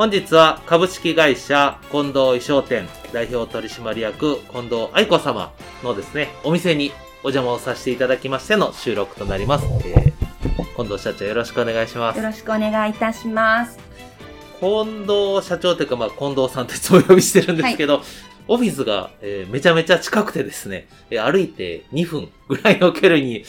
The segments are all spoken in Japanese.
本日は株式会社近藤衣装店代表取締役近藤愛子様のですね、お店にお邪魔をさせていただきましての収録となります。えー、近藤社長よろしくお願いします。よろしくお願いいたします。近藤社長というか、まあ、近藤さんってお呼びしてるんですけど、はい、オフィスが、えー、めちゃめちゃ近くてですね、えー、歩いて2分ぐらいの距離に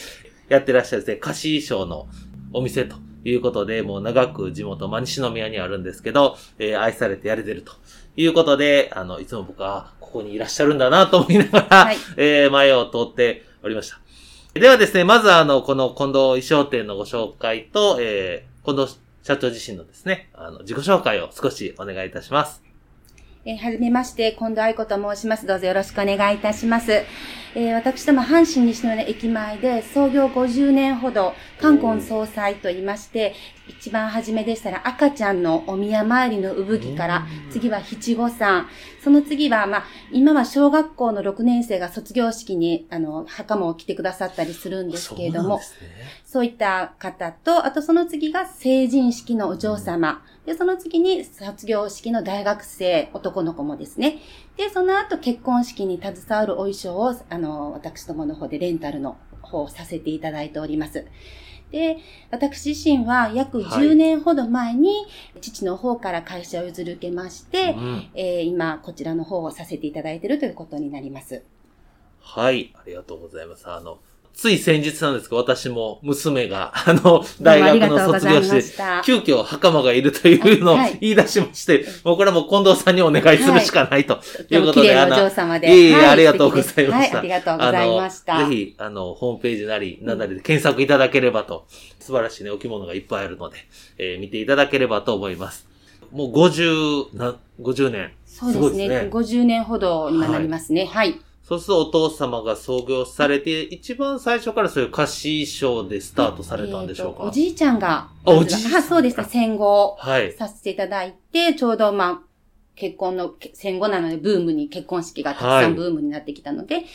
やってらっしゃるですね、貸衣装のお店ということで、もう長く地元、真西宮にあるんですけど、えー、愛されてやれてるということで、あの、いつも僕はここにいらっしゃるんだなと思いながら、はい、えー、前を通っておりました。ではですね、まずあの、この近藤衣装店のご紹介と、えー、近藤社長自身のですね、あの、自己紹介を少しお願いいたします。えー、はじめまして、近藤愛子と申します。どうぞよろしくお願いいたします。えー、私ども阪神西野駅前で創業50年ほど、冠婚総裁と言いまして、一番初めでしたら赤ちゃんのお宮参りの産着から、次は七五三、その次は、まあ、今は小学校の6年生が卒業式に、あの、袴を着てくださったりするんですけれども、ね、そういった方と、あとその次が成人式のお嬢様、で、その次に卒業式の大学生、男の子もですね。で、その後結婚式に携わるお衣装を、あの、私どもの方でレンタルの方をさせていただいております。で、私自身は約10年ほど前に、父の方から会社を譲り受けまして、うん、えー、今、こちらの方をさせていただいているということになります。はい、ありがとうございます。あの、つい先日なんですけど、私も娘が、あの、大学の卒業して、急遽袴がいるというのを言い出しまして、はい、もうこれはもう近藤さんにお願いするしかないと いうことで、はい、あの、様で。いえいえ、ありがとうございました。はい、ありがとうございました。ぜひ、あの、ホームページなり、ななりで検索いただければと、素晴らしいね、お着物がいっぱいあるので、えー、見ていただければと思います。もう50、な、50年。そうですね。すね50年ほど今なりますね。はいそうするとお父様が創業されて、一番最初からそういう歌詞賞でスタートされたんでしょうか、おじいちゃんが。あ、おじいちゃんそうでした。戦後。はい。させていただいて、ちょうどまあ、結婚の、戦後なのでブームに、結婚式がたくさんブームになってきたので、はい、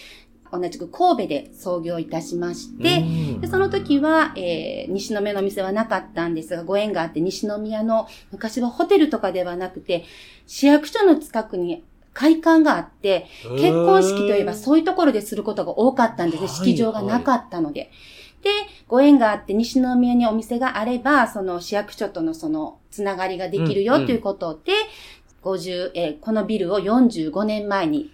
同じく神戸で創業いたしまして、でその時は、えー、西宮の店はなかったんですが、ご縁があって西宮の、昔はホテルとかではなくて、市役所の近くに会館があって、結婚式といえばそういうところですることが多かったんですね。式場がなかったので。で、ご縁があって西宮にお店があれば、その市役所とのそのつながりができるよということで、うんうん、50、えー、このビルを45年前に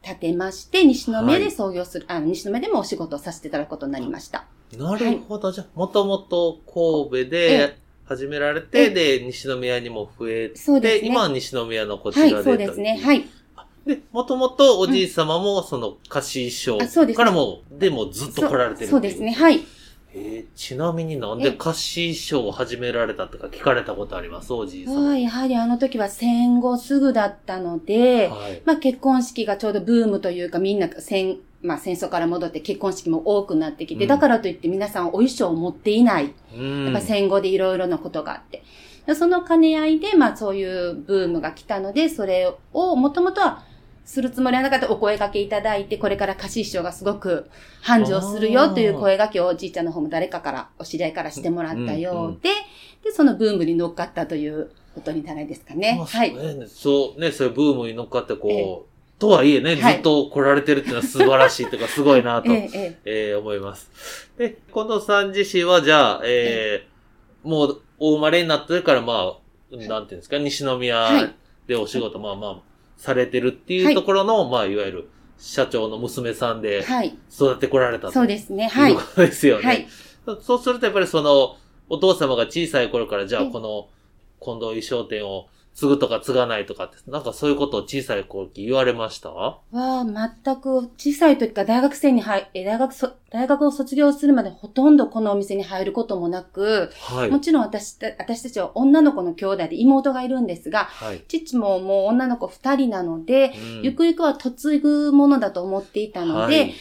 建てまして、西宮で創業する、はい、あの、西宮でもお仕事をさせていただくことになりました。なるほど。はい、じゃあ、もともと神戸で、始められて、で、西宮にも増えて、そうですね、今は西宮のこちらで。はい、そうですね。はい。で、もともとおじい様も、その、貸し衣装からも、でもずっと来られてるそうですね、はい。えー、ちなみになんで貸し衣装を始められたとか聞かれたことあります？おじいさん。やはりあの時は戦後すぐだったので、はい、まあ結婚式がちょうどブームというかみんな戦、まあ戦争から戻って結婚式も多くなってきて、うん、だからといって皆さんお衣装を持っていない。うん、やっぱ戦後でいろいろなことがあって。その兼ね合いで、まあそういうブームが来たので、それをもともとはするつもりはなかったお声掛けいただいて、これから貸し師匠がすごく繁盛するよという声掛けをおじいちゃんの方も誰かから、お知り合いからしてもらったようで、うんうん、で、そのブームに乗っかったということにならないですかね。はい。そうね、そういうブームに乗っかってこう、とはいえね、ずっと来られてるっていうのは素晴らしいというか、すごいなと、えええー、思います。で、近藤さん自身は、じゃあ、えー、もう、お生まれになってから、まあ、なんていうんですか、西宮でお仕事、はい、まあまあ、されてるっていうところの、まあ、いわゆる社長の娘さんではい。育ってこられたと。そうですね。はいいうこ。とですよね。はい。そうするとやっぱりその、お父様が小さい頃から、じゃあええこの、近藤衣装店を継ぐとか継がないとかって、なんかそういうことを小さい頃言われました？は、全く小さい時から大学生に入、え大学そ、大学を卒業するまでほとんどこのお店に入ることもなく、はい。もちろん私た、私たちは女の子の兄弟で妹がいるんですが、はい。父ももう女の子二人なので、うんゆくゆくは嫁ぐものだと思っていたので、はい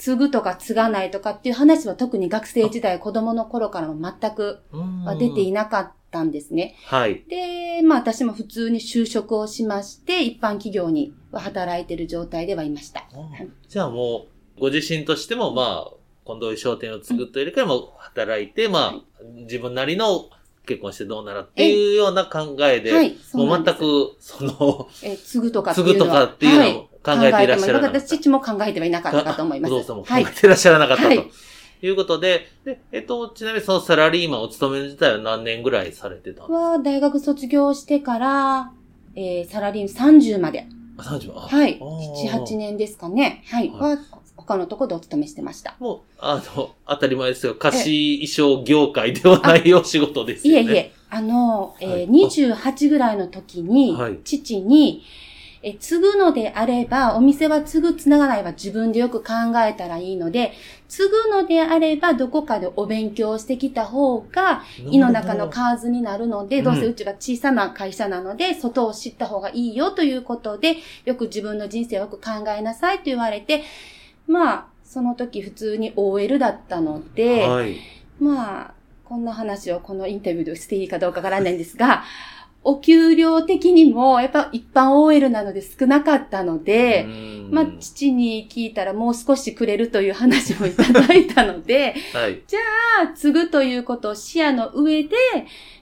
継ぐとか継がないとかっていう話は特に学生時代、子供の頃からも全くは出ていなかったんですね。はい。で、まあ私も普通に就職をしまして、一般企業には働いている状態ではいました。いじゃあもう、ご自身としても、まあ、近藤衣装店を作ったよりかも働いて、まあ、自分なりの結婚してどうならっていうような考えで、はい、も。うん全く、その、え継ぐとかっていうのは。継ぐとかっていうのを考えていらっしゃらなかった私、父も考えてはいなかったかと思います。お父さんも考はいえ。てらっしゃらなかったと。はいい、うことで、で、えっと、ちなみにそのサラリーマンお勤め自体は何年ぐらいされてたんですは、大学卒業してから、えー、サラリー30まで。か ?30 万。あはい。あー7、8年ですかね。はい。はいは、他のところでお勤めしてました。もう、あの、当たり前ですよ。貸し衣装業界ではないお仕事ですよね。いえいえ、あの、えはいー、28ぐらいの時に、はい父に、え、継ぐのであれば、お店は継ぐ、つながないは自分でよく考えたらいいので、継ぐのであれば、どこかでお勉強してきた方が、胃の中の数になるので、うんどうせうちは小さな会社なので、外を知った方がいいよということで、よく自分の人生をよく考えなさいと言われて、まあ、その時普通に OL だったので、はい。まあ、こんな話をこのインタビューでしていいかどうかわからないんですが、お給料的にも、やっぱ一般 OL なので少なかったので、うんまあ、父に聞いたらもう少しくれるという話もいただいたので、はい。まあ継ぐということを視野の上で、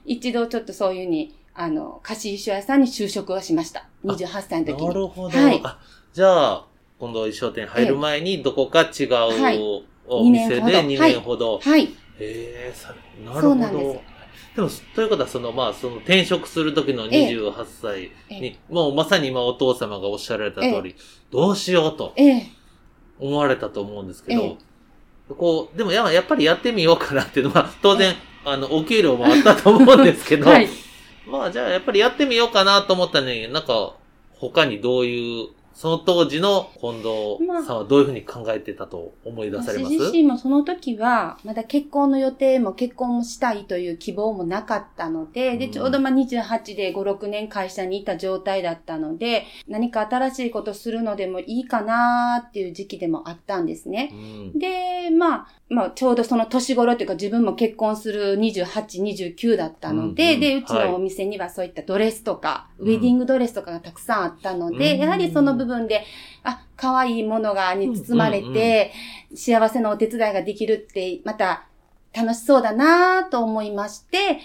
一度ちょっとそういうふうに、あの、貸し衣装屋さんに就職をしました。28歳の時に。なるほど。はいあ、じゃあ、今度衣装店入る前にどこか違うはいお店で二年ほど2年ほど。はい。へえ、さなるほど。そうなんですでも、ということは、その、まあ、その転職する時の28歳に、えもうまさに今お父様がおっしゃられた通り、どうしようとええ。思われたと思うんですけど、えこう、でもややっぱりやってみようかなっていうのは、当然、あの、お給料もあったと思うんですけど、はい。まあじゃあやっぱりやってみようかなと思ったのに、なんか他にどういう、その当時の近藤さんはどういうふうに考えてたと思い出されます、私自身もその時は、まだ結婚の予定も結婚もしたいという希望もなかったので、で、うん。ちょうどまあ28で5、6年会社にいた状態だったので、何か新しいことするのでもいいかなっていう時期でもあったんですね。うん。で、まあ、まあ、ちょうどその年頃というか自分も結婚する28、29だったので、うんうんで、うちはいのお店にはそういったドレスとか、うんウェディングドレスとかがたくさんあったので、うん。やはりその部分で、あ、可愛いものがに包まれて、うんうん幸せなお手伝いができるって、また楽しそうだなと思いまして、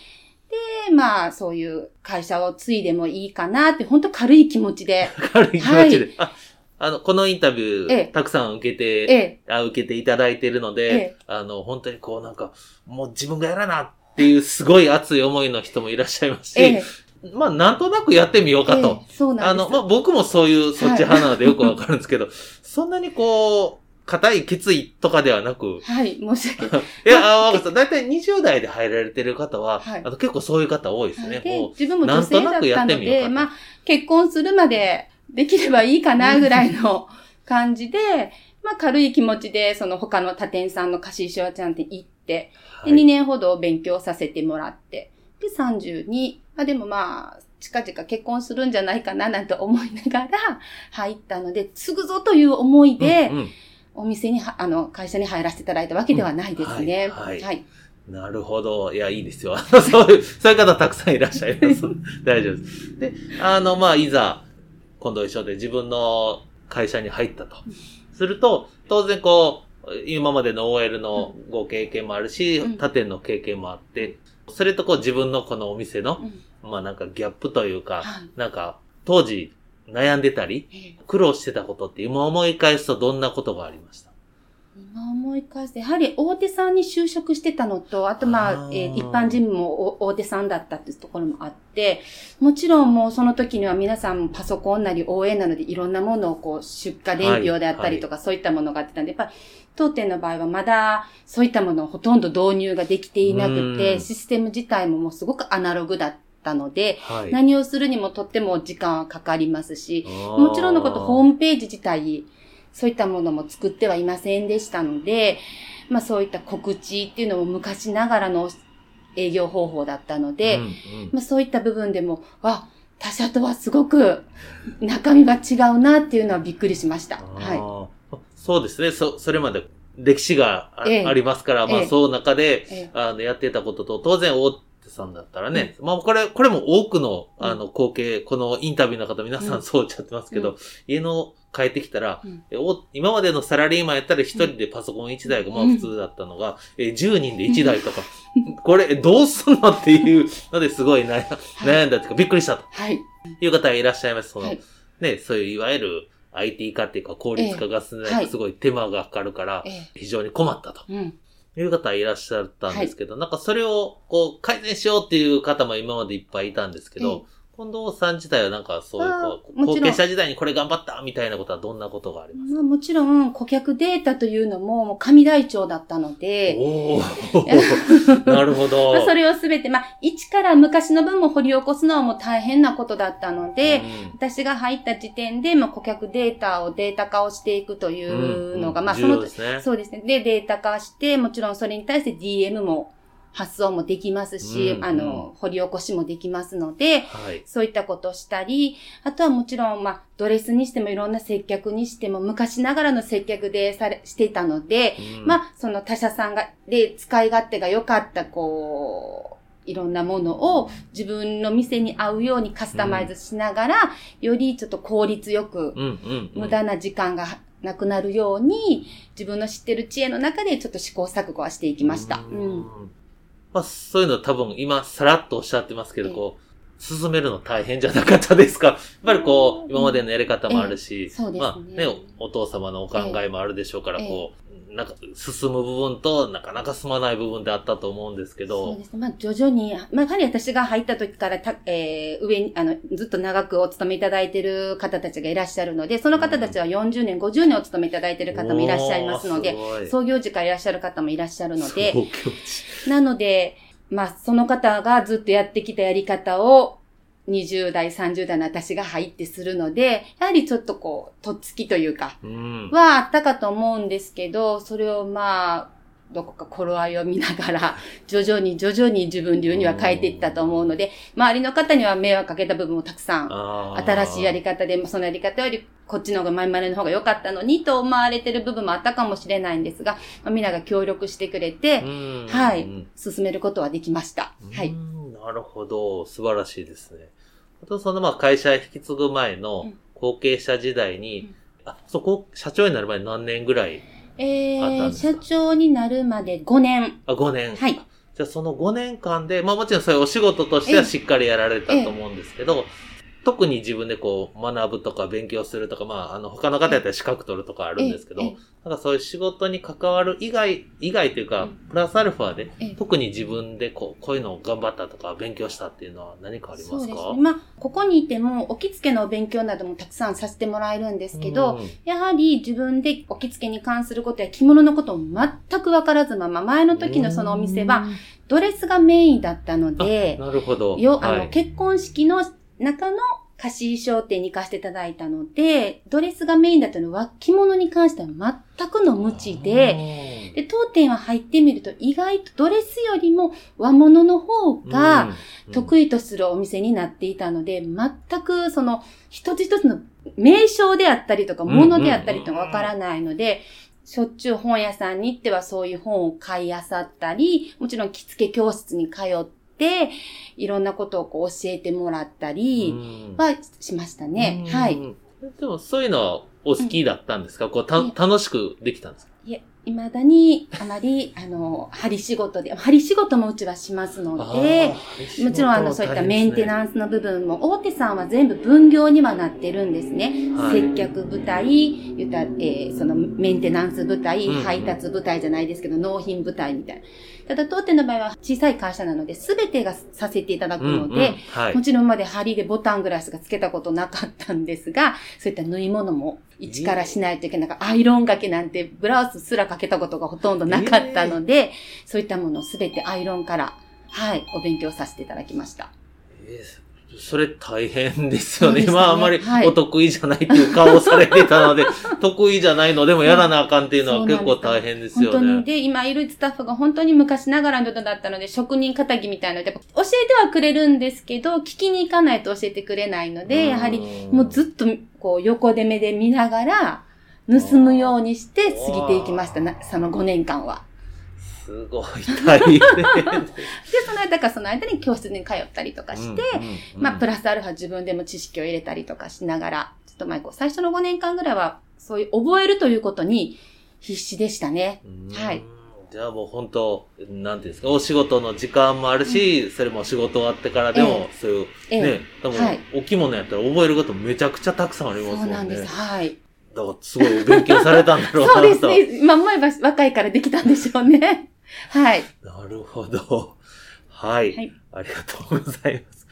で、まあ、そういう会社を継いでもいいかなって、本当軽い気持ちで、軽い気持ちで。あ、あの、このインタビュー、ええたくさん受けて、ええ、あ受けていただいているので、ええあの、本当にこうなんか、もう自分がやらなっていうすごい熱い思いの人もいらっしゃいますし、ええ、まあなんとなくやってみようかと。ええそうなんです。あの、まあ、僕もそういうそっち派なのでよくわかるんですけど、そんなにこう、固い決意とかではなく、はい、申し訳ない。いや、あ、わかりました。だいたい20代で入られてる方は、はいあの結構そういう方多いですね。でもう自分も女性だったなんとなくやってのみようかとで、まあ、結婚するまでできればいいかなぐらいの感じで、まあ、軽い気持ちで、その他の他店さんの貸し衣装屋ちゃんって行って、で、はい2年ほど勉強させてもらって、で、32、まあでもまあ、近々結婚するんじゃないかななんて思いながら入ったので、継ぐぞという思いで、うんうんお店には、あの、会社に入らせていただいたわけではないですね。うんはいはいはい。なるほど。いや、いいですよ。そういう、そういう方たくさんいらっしゃいます。大丈夫です。で、あの、まあ、いざ、今度一緒で自分の会社に入ったと。すると、当然こう、今までの OL のご経験もあるし、うん。他店の経験もあって、それとこう自分のこのお店の、うん。まあなんかギャップというか、はい。なんか当時悩んでたり、ええ。苦労してたことって今思い返すとどんなことがありました？今思い返して、やはり大手さんに就職してたのと、あとまあ、あえー、一般人も大手さんだったっていうところもあって、もちろんもうその時には皆さんパソコンなり応援なのでいろんなものをこう出荷伝票であったりとか、そういったものがあってたんで、やっぱり当店の場合はまだそういったものをほとんど導入ができていなくて、システム自体ももうすごくアナログだったので、はい、何をするにもとっても時間はかかりますし、もちろんのことホームページ自体、そういったものも作ってはいませんでしたので、まあそういった告知っていうのも昔ながらの営業方法だったので、うんうん、まあそういった部分でも、あ、他社とはすごく中身が違うなっていうのはびっくりしました。はい。そうですね。そ、それまで歴史があええ、ありますから、まあ、その中で、え、あの、やってたことと、当然、大手さんだったらね、うん、まあ、これ、これも多くの、あの、光景、このインタビューの方、皆さん。そうおっしゃってますけど、うん、家の帰ってきたら、うん、今までのサラリーマンやったら一人でパソコン1台がまあ普通だったのが、うん、え10人で1台とか、これどうすんのっていうのですごい悩んだっていうかびっくりしたと。はい。いう方がいらっしゃいます。その、はい、ね、そういういわゆる IT 化っていうか効率化が進んで、すごい手間がかかるから、非常に困ったと。いう方いらっしゃったんですけど、はい、なんかそれをこう改善しようっていう方も今までいっぱいいたんですけど、近藤さん自体はなんかそういうこう、後継者時代にこれ頑張ったみたいなことはどんなことがありますか、まあ、もちろん顧客データというのも紙台帳だったので、お なるほど。まあそれをすべて、まあ一から昔の分も掘り起こすのはもう大変なことだったので、うん、私が入った時点で、まあ顧客データをデータ化をしていくというのが、うん。うん、まあその、ね、そうですね。で、データ化して、もちろんそれに対して DM も発想もできますし、うんうん、あの、掘り起こしもできますので、はい、そういったことをしたり、あとはもちろん、まあ、ドレスにしてもいろんな接客にしても昔ながらの接客でされ、していたので、うん、まあ、その他社さんが、で、使い勝手が良かった、こう、いろんなものを自分の店に合うようにカスタマイズしながら、うん、よりちょっと効率よく、無駄な時間がなくなるように、自分の知ってる知恵の中でちょっと試行錯誤はしていきました。うんまあ、そういうの多分今さらっとおっしゃってますけど、こう、進めるの大変じゃなかったですか？やっぱりこう、今までのやり方もあるし、まあね、お父様のお考えもあるでしょうから、こう、なんか進む部分となかなか進まない部分であったと思うんですけど。そうですね。まあ徐々に、まあやはり私が入った時からた、えー、上に、あの、ずっと長くお勤めいただいている方たちがいらっしゃるので、その方たちは40年、50年お勤めいただいている方もいらっしゃいますので、創業時からいらっしゃる方もいらっしゃるので、なので、まあ、その方がずっとやってきたやり方を、20代、30代の私が入ってするので、やはりちょっとこう、とっつきというか、はあったかと思うんですけど、それをまあ、どこか頃合いを見ながら、徐々に徐々に自分流には変えていったと思うので、周りの方には迷惑かけた部分もたくさん、新しいやり方で、そのやり方よりこっちの方が前までの方が良かったのにと思われてる部分もあったかもしれないんですが、まあ、みんなが協力してくれて、はい、進めることはできました。はい。なるほど。素晴らしいですね。あと、そのまあ会社引き継ぐ前の後継者時代に、うん、あ、そこ、社長になる前に何年ぐらいえー、社長になるまで5年。あ、5年。はい。じゃあその5年間で、まあもちろんそういうお仕事としてはしっかりやられたと思うんですけど、特に自分でこう学ぶとか勉強するとか、まああの他の方やったら資格取るとかあるんですけど、なんかそういう仕事に関わる以外、以外というか、プラスアルファで、特に自分でこう、こういうのを頑張ったとか勉強したっていうのは何かありますか？そうですね。まあ、ここにいても、お着付けの勉強などもたくさんさせてもらえるんですけど、うん、やはり自分でお着付けに関することや着物のことを全くわからずまま、前の時のそのお店は、ドレスがメインだったので、なるほど。よ、あの、はい、結婚式の中の貸衣装店に行かせていただいたので、ドレスがメインだったのは着物に関しては全くの無知で、で、当店は入ってみると意外とドレスよりも和物の方が得意とするお店になっていたので、全くその一つ一つの名称であったりとか物であったりとかわからないので、しょっちゅう本屋さんに行ってはそういう本を買い漁ったり、もちろん着付け教室に通って、いろんなことをこう教えてもらったりはしましたね。はい。でもそういうのはお好きだったんですか、うん、こうた、楽しくできたんですか？いえ、未だにあまり、あの、針仕事で、針仕事もうちはしますので、もちろんあの、そういったメンテナンスの部分も、大手さんは全部分業にはなってるんですね。はい、接客部隊、言った、えー、そのメンテナンス部隊、配達部隊じゃないですけど、納品部隊みたいな。ただ当店の場合は小さい会社なので、すべてがさせていただくので、うんうんはい、もちろんまで針でボタングラスがつけたことなかったんですが、そういった縫い物も一からしないといけない。なんかアイロンがけなんてブラウスすらかけたことがほとんどなかったので、そういったものをすべてアイロンから、はい、お勉強させていただきました。えーそれ大変ですよね。ね今あんまりお得意じゃないっていう顔をされてたので、はい、得意じゃないのでもやらなあかんっていうのは結構大変ですよね。本当に。で、今いるスタッフが本当に昔ながらの人だったので、職人仇みたいなので、教えてはくれるんですけど、聞きに行かないと教えてくれないので、やはりもうずっとこう横で目で見ながら、盗むようにして過ぎていきましたな、その5年間は。すごい大変で、その間かその間に教室に通ったりとかして、うんうんうん、まあ、プラスアルファ自分でも知識を入れたりとかしながら、ちょっと前こう、最初の5年間ぐらいは、そういう覚えるということに必死でしたね。はい。じゃあもう本当、なんていうんですか、お仕事の時間もあるし、うん、それも仕事終わってからでも、そういう、えね、多分、はい、お着物やったら覚えることめちゃくちゃたくさんありますもんね。そうなんです。はい。だからすごい勉強されたんだろうな そうですね。今思えば若いからできたんでしょうね。はい。なるほど。はい。はい、ありがとうございます。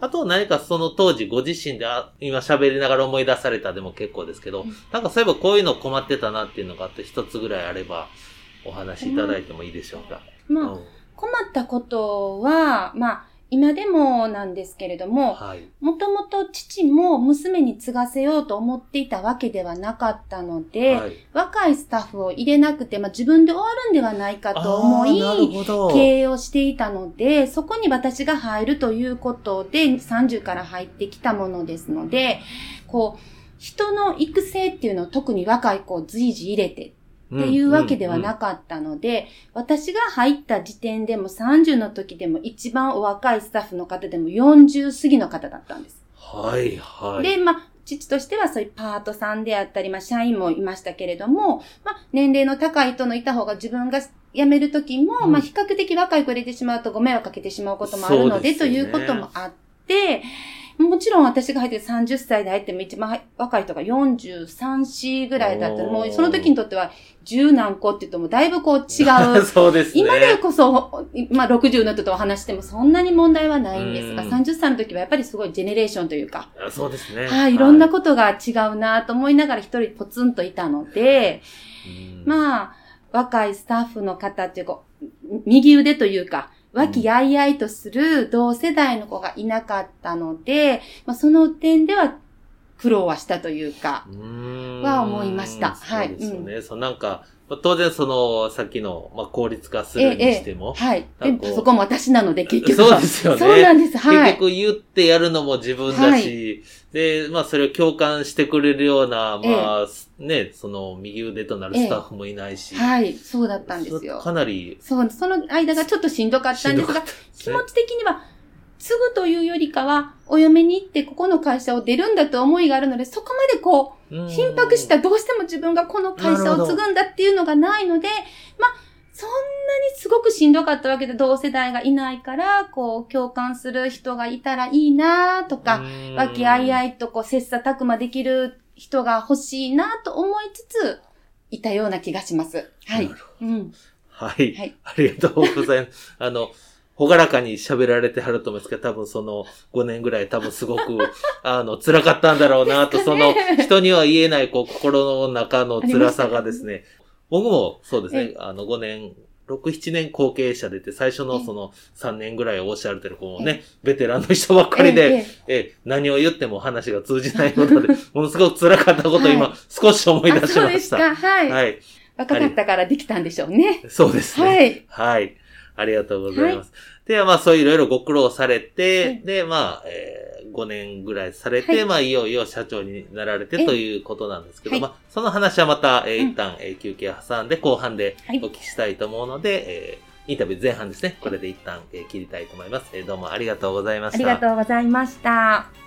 あと何かその当時ご自身であ今喋りながら思い出されたでも結構ですけど、うん、なんかそういえばこういうの困ってたなっていうのがあって一つぐらいあればお話しいただいてもいいでしょうか？まあ、困ったことは、まあ、今でもなんですけれども、もともと父も娘に継がせようと思っていたわけではなかったので、はい、若いスタッフを入れなくて、まあ、自分で終わるんではないかと思い、経営をしていたので、そこに私が入るということで、30から入ってきたものですので、こう、人の育成っていうのを特に若い子を随時入れてっていうわけではなかったので、私が入った時点でも30の時でも一番お若いスタッフの方でも40過ぎの方だったんです。はいはい。で、まあ、父としてはそういうパートさんであったり、まあ、社員もいましたけれども、まあ、年齢の高い人のいた方が自分が辞める時も、うん、まあ、比較的若い子入れてしまうとご迷惑かけてしまうこともあるので、でね、ということもあって、もちろん私が入って30歳で入っても一番若い人が43、4ぐらいだったら、もうその時にとっては十何個って言うともだいぶこう違う。そうですね。今でこそ、まあ60の人とお話してもそんなに問題はないんですが、30歳の時はやっぱりすごいジェネレーションというか。そうですね。はい、いろんなことが違うなと思いながら一人ポツンといたので、まあ、若いスタッフの方っていうか、右腕というか、和気あいあいとする同世代の子がいなかったので、まあ、その点では苦労はしたというか、は思いました。はい。そうですよね。うん、そうなんか、当然その、さっきの、まあ、効率化するにしても。ええ、はい。そこも私なので 結局そうですよね。そうなんです。はい。結局言ってやるのも自分だし、はい、で、まあそれを共感してくれるような、まあ、え、ね、その右腕となるスタッフもいないし。はい、そうだったんですよ。かなり。そう、その間がちょっとしんどかったんですが、すね、気持ち的には、継ぐというよりかは、お嫁に行ってここの会社を出るんだと思いがあるので、そこまでこう、緊迫した、どうしても自分がこの会社を継ぐんだっていうのがないので、まあ、そんなにすごくしんどかったわけで、同世代がいないから、こう、共感する人がいたらいいなとか、和気あいあいとこう、切磋琢磨できる人が欲しいなと思いつつ、いたような気がします。はい。うん。はい。はい。ありがとうございます。あの、ほがらかに喋られてはると思うんですけど、多分その5年ぐらい多分すごく、あの、辛かったんだろうなと、その人には言えないこう心の中の辛さがですね、僕もそうですね、あの5年、6、7年後継者出て、最初のその3年ぐらいおっしゃられてる子もね、ベテランの人ばっかりで、え、何を言っても話が通じないことで、ものすごく辛かったことを今、少し思い出しました。そうですか、はい。はい。若かったからできたんでしょうね。そうですね。はい。はい。ありがとうございます。はい、で、まあそういろいろご苦労されて、はい、で、まあ、えー、5年ぐらいされて、はい、まあいよいよ社長になられてということなんですけど、まあその話はまた、えー、一旦、えー、休憩挟んで後半でお聞きしたいと思うので、えー、インタビュー前半ですね。これで一旦、えー、切りたいと思います、えー。どうもありがとうございました。ありがとうございました。